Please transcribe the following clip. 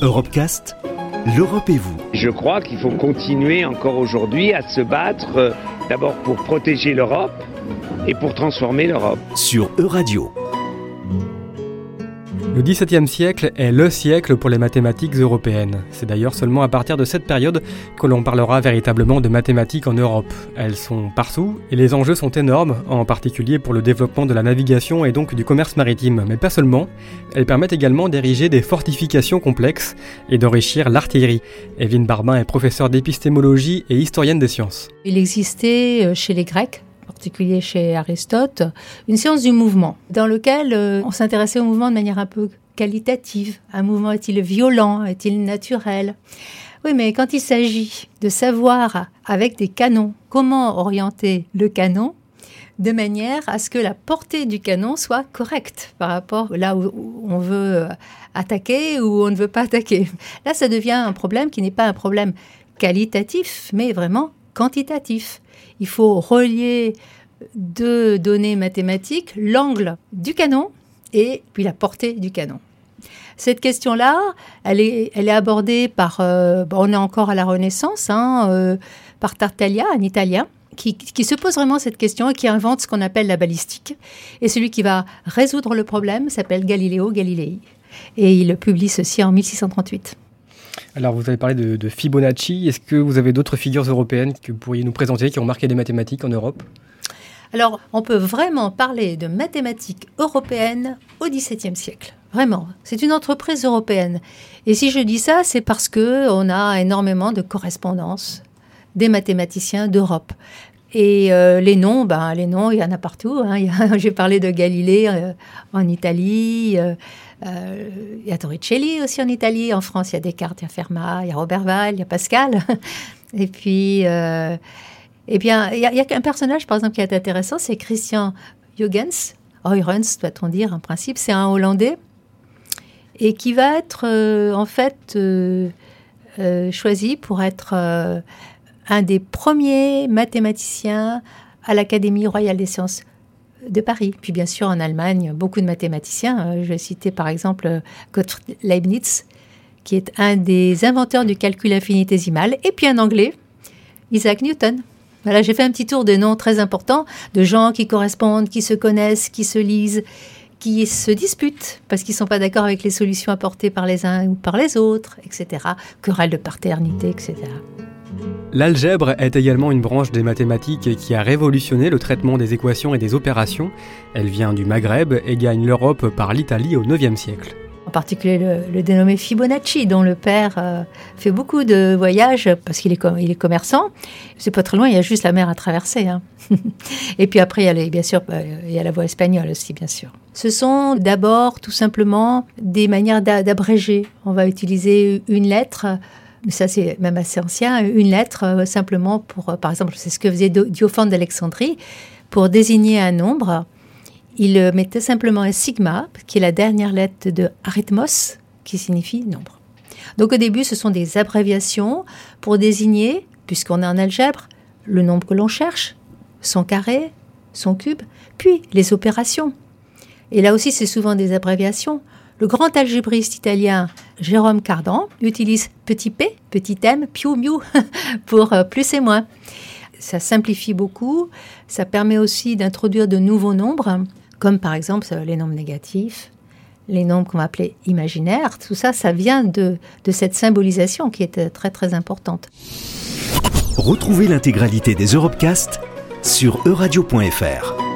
Europecast, l'Europe et vous. Je crois qu'il faut continuer encore aujourd'hui à se battre euh, d'abord pour protéger l'Europe et pour transformer l'Europe. Sur Euradio. Le XVIIe siècle est le siècle pour les mathématiques européennes. C'est d'ailleurs seulement à partir de cette période que l'on parlera véritablement de mathématiques en Europe. Elles sont partout et les enjeux sont énormes, en particulier pour le développement de la navigation et donc du commerce maritime. Mais pas seulement, elles permettent également d'ériger des fortifications complexes et d'enrichir l'artillerie. Evelyne Barbin est professeure d'épistémologie et historienne des sciences. Il existait euh, chez les Grecs particulier chez Aristote, une science du mouvement, dans lequel euh, on s'intéressait au mouvement de manière un peu qualitative. Un mouvement est-il violent Est-il naturel? Oui, mais quand il s'agit de savoir avec des canons comment orienter le canon, de manière à ce que la portée du canon soit correcte par rapport là où on veut euh, attaquer ou on ne veut pas attaquer. Là, ça devient un problème qui n'est pas un problème qualitatif, mais vraiment quantitatif. Il faut relier deux données mathématiques, l'angle du canon et puis la portée du canon. Cette question-là, elle est, abordée par, euh, on est encore à la Renaissance, hein, euh, par Tartaglia, un Italien, qui, qui, se pose vraiment cette question et qui invente ce qu'on appelle la balistique. Et celui qui va résoudre le problème s'appelle Galileo Galilei. Et il publie ceci en 1638. Alors, vous avez parlé de, Fibonacci. Est-ce que vous avez d'autres figures européennes que vous pourriez nous présenter qui ont marqué les mathématiques en Europe? Alors, on peut vraiment parler de mathématiques européennes au XVIIe siècle. Vraiment, c'est une entreprise européenne. Et si je dis ça, c'est parce que on a énormément de correspondances des mathématiciens d'Europe. Et euh, les noms, ben, les noms, il y en a partout. Hein. J'ai parlé de Galilée euh, en Italie. Euh, il y a Torricelli aussi en Italie. En France, il y a Descartes, il y a Fermat, il y a Robert Val, il y a Pascal. et puis, eh bien, il y, a, un personnage, par exemple, qui est intéressant, c'est Christian Huygens. Huygens, doit-on dire, en principe. C'est un Hollandais. Et qui va être, en fait, choisi pour être un des premiers mathématiciens à l'Académie royale des sciences de Paris. Puis bien sûr en Allemagne, beaucoup de mathématiciens. Euh, je vais citer par exemple Gottfried Leibniz, qui est un des inventeurs du calcul infinitésimal. Et puis un anglais, Isaac Newton. Voilà, j'ai fait un petit tour de noms très importants, de gens qui correspondent, qui se connaissent, qui se lisent, qui se disputent parce qu'ils ne sont pas d'accord avec les solutions apportées par les uns ou par les autres, etc. Querelle de paternité, etc. L'algèbre est également une branche des mathématiques qui a révolutionné le traitement des équations et des opérations. Elle vient du Maghreb et gagne l'Europe par l'Italie au IXe siècle. En particulier le, dénommé Fibonacci, dont le père euh, fait beaucoup de voyages parce qu'il est, est commerçant. C'est pas très loin, il y a juste la mer à traverser. Hein. et puis après, il y a bien sûr, euh, il y a la voie espagnole aussi, bien sûr. Ce sont d'abord tout simplement des manières d'abréger. On va utiliser une lettre ça c'est même assez ancien, une lettre euh, simplement pour, euh, par exemple, c'est ce que faisait Diophante d'Alexandrie, pour désigner un nombre, il euh, mettait simplement un sigma, qui est la dernière lettre de arithmos, qui signifie nombre. Donc au début, ce sont des abréviations pour désigner, puisqu'on est en algèbre, le nombre que l'on cherche, son carré, son cube, puis les opérations. Et là aussi, c'est souvent des abréviations. Le grand algébriste italien Jérôme Cardan utilise petit p, petit m, piou miou pour euh, plus et moins. Ça simplifie beaucoup. Ça permet aussi d'introduire de nouveaux nombres, comme par exemple les nombres négatifs, les nombres qu'on va appeler imaginaires. Tout ça, ça vient de, de cette symbolisation qui est euh, très très importante. Retrouvez l'intégralité des Europecast sur euradio.fr.